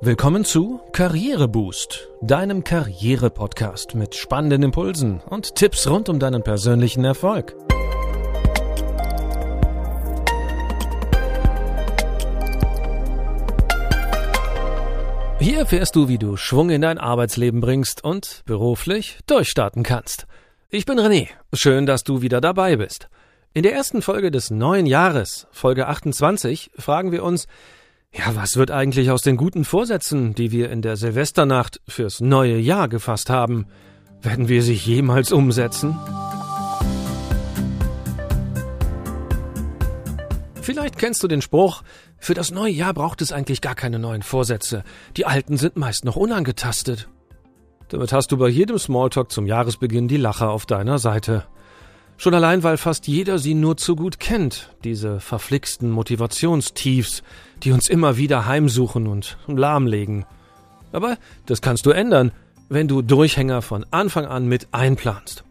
Willkommen zu Karriereboost, deinem Karriere-Podcast mit spannenden Impulsen und Tipps rund um deinen persönlichen Erfolg. Hier erfährst du, wie du Schwung in dein Arbeitsleben bringst und beruflich durchstarten kannst. Ich bin René. Schön, dass du wieder dabei bist. In der ersten Folge des neuen Jahres, Folge 28, fragen wir uns, ja, was wird eigentlich aus den guten Vorsätzen, die wir in der Silvesternacht fürs neue Jahr gefasst haben? Werden wir sie jemals umsetzen? Vielleicht kennst du den Spruch, für das neue Jahr braucht es eigentlich gar keine neuen Vorsätze. Die alten sind meist noch unangetastet. Damit hast du bei jedem Smalltalk zum Jahresbeginn die Lacher auf deiner Seite. Schon allein, weil fast jeder sie nur zu gut kennt, diese verflixten Motivationstiefs, die uns immer wieder heimsuchen und lahmlegen. Aber das kannst du ändern, wenn du Durchhänger von Anfang an mit einplanst.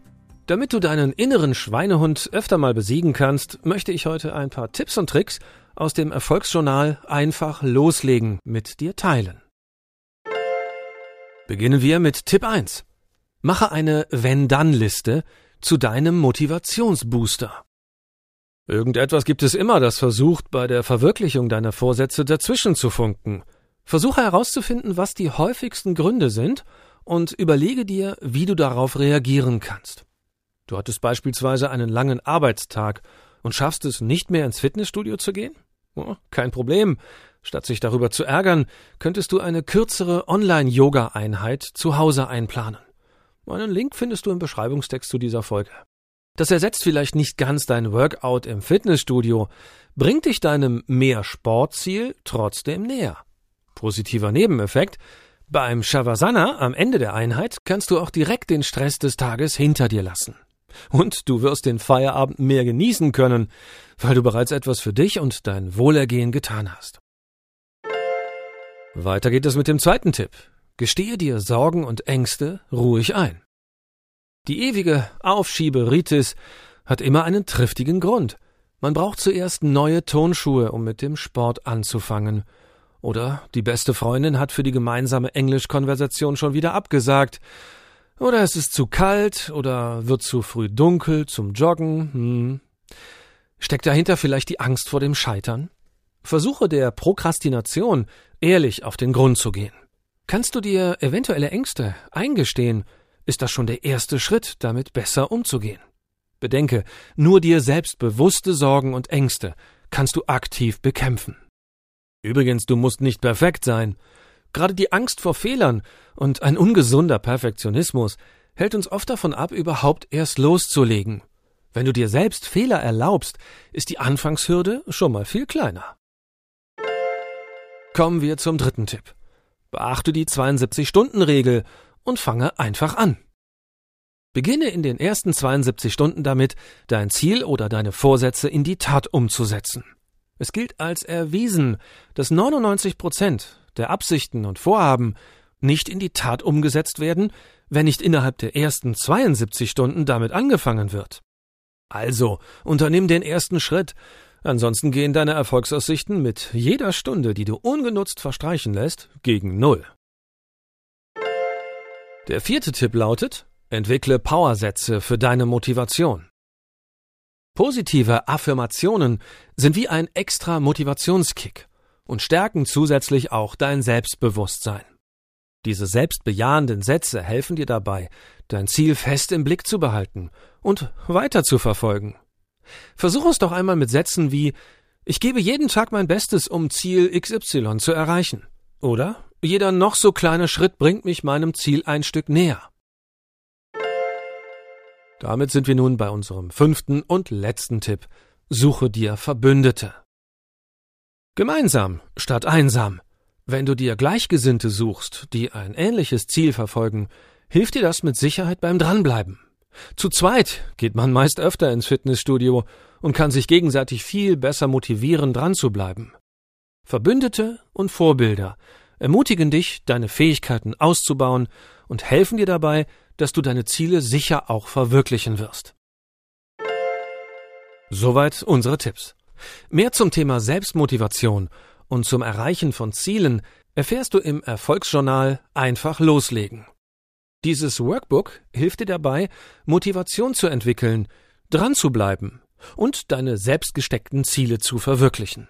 Damit du deinen inneren Schweinehund öfter mal besiegen kannst, möchte ich heute ein paar Tipps und Tricks aus dem Erfolgsjournal Einfach loslegen mit dir teilen. Beginnen wir mit Tipp 1. Mache eine Wenn-Dann-Liste, zu deinem Motivationsbooster. Irgendetwas gibt es immer, das versucht, bei der Verwirklichung deiner Vorsätze dazwischen zu funken. Versuche herauszufinden, was die häufigsten Gründe sind und überlege dir, wie du darauf reagieren kannst. Du hattest beispielsweise einen langen Arbeitstag und schaffst es nicht mehr ins Fitnessstudio zu gehen? Oh, kein Problem. Statt sich darüber zu ärgern, könntest du eine kürzere Online-Yoga-Einheit zu Hause einplanen. Einen Link findest du im Beschreibungstext zu dieser Folge. Das ersetzt vielleicht nicht ganz dein Workout im Fitnessstudio, bringt dich deinem Mehr-Sportziel trotzdem näher. Positiver Nebeneffekt, beim Shavasana am Ende der Einheit kannst du auch direkt den Stress des Tages hinter dir lassen. Und du wirst den Feierabend mehr genießen können, weil du bereits etwas für dich und dein Wohlergehen getan hast. Weiter geht es mit dem zweiten Tipp. Gestehe dir Sorgen und Ängste ruhig ein. Die ewige Aufschieberitis hat immer einen triftigen Grund. Man braucht zuerst neue Tonschuhe, um mit dem Sport anzufangen. Oder die beste Freundin hat für die gemeinsame Englischkonversation schon wieder abgesagt. Oder es ist zu kalt oder wird zu früh dunkel zum Joggen. Hm. Steckt dahinter vielleicht die Angst vor dem Scheitern? Versuche der Prokrastination ehrlich auf den Grund zu gehen. Kannst du dir eventuelle Ängste eingestehen, ist das schon der erste Schritt, damit besser umzugehen. Bedenke, nur dir selbst bewusste Sorgen und Ängste kannst du aktiv bekämpfen. Übrigens, du musst nicht perfekt sein. Gerade die Angst vor Fehlern und ein ungesunder Perfektionismus hält uns oft davon ab, überhaupt erst loszulegen. Wenn du dir selbst Fehler erlaubst, ist die Anfangshürde schon mal viel kleiner. Kommen wir zum dritten Tipp. Beachte die 72-Stunden-Regel und fange einfach an. Beginne in den ersten 72 Stunden damit, dein Ziel oder deine Vorsätze in die Tat umzusetzen. Es gilt als erwiesen, dass 99 Prozent der Absichten und Vorhaben nicht in die Tat umgesetzt werden, wenn nicht innerhalb der ersten 72 Stunden damit angefangen wird. Also, unternimm den ersten Schritt Ansonsten gehen deine Erfolgsaussichten mit jeder Stunde, die du ungenutzt verstreichen lässt, gegen Null. Der vierte Tipp lautet, entwickle Powersätze für deine Motivation. Positive Affirmationen sind wie ein extra Motivationskick und stärken zusätzlich auch dein Selbstbewusstsein. Diese selbstbejahenden Sätze helfen dir dabei, dein Ziel fest im Blick zu behalten und weiter zu verfolgen. Versuch es doch einmal mit Sätzen wie Ich gebe jeden Tag mein Bestes, um Ziel XY zu erreichen. Oder jeder noch so kleine Schritt bringt mich meinem Ziel ein Stück näher. Damit sind wir nun bei unserem fünften und letzten Tipp. Suche dir Verbündete. Gemeinsam statt einsam. Wenn du dir Gleichgesinnte suchst, die ein ähnliches Ziel verfolgen, hilft dir das mit Sicherheit beim Dranbleiben. Zu zweit geht man meist öfter ins Fitnessstudio und kann sich gegenseitig viel besser motivieren, dran zu bleiben. Verbündete und Vorbilder ermutigen dich, deine Fähigkeiten auszubauen und helfen dir dabei, dass du deine Ziele sicher auch verwirklichen wirst. Soweit unsere Tipps. Mehr zum Thema Selbstmotivation und zum Erreichen von Zielen erfährst du im Erfolgsjournal Einfach loslegen. Dieses Workbook hilft dir dabei, Motivation zu entwickeln, dran zu bleiben und deine selbstgesteckten Ziele zu verwirklichen.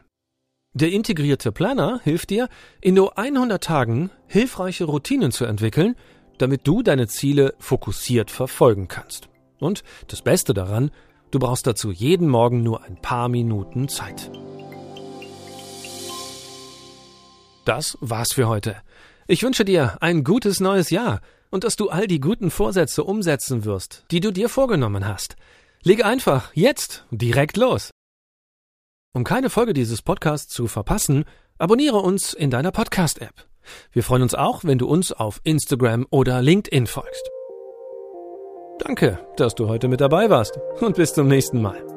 Der integrierte Planer hilft dir, in nur 100 Tagen hilfreiche Routinen zu entwickeln, damit du deine Ziele fokussiert verfolgen kannst. Und das Beste daran, du brauchst dazu jeden Morgen nur ein paar Minuten Zeit. Das war's für heute. Ich wünsche dir ein gutes neues Jahr und dass du all die guten Vorsätze umsetzen wirst, die du dir vorgenommen hast. Lege einfach jetzt direkt los. Um keine Folge dieses Podcasts zu verpassen, abonniere uns in deiner Podcast-App. Wir freuen uns auch, wenn du uns auf Instagram oder LinkedIn folgst. Danke, dass du heute mit dabei warst und bis zum nächsten Mal.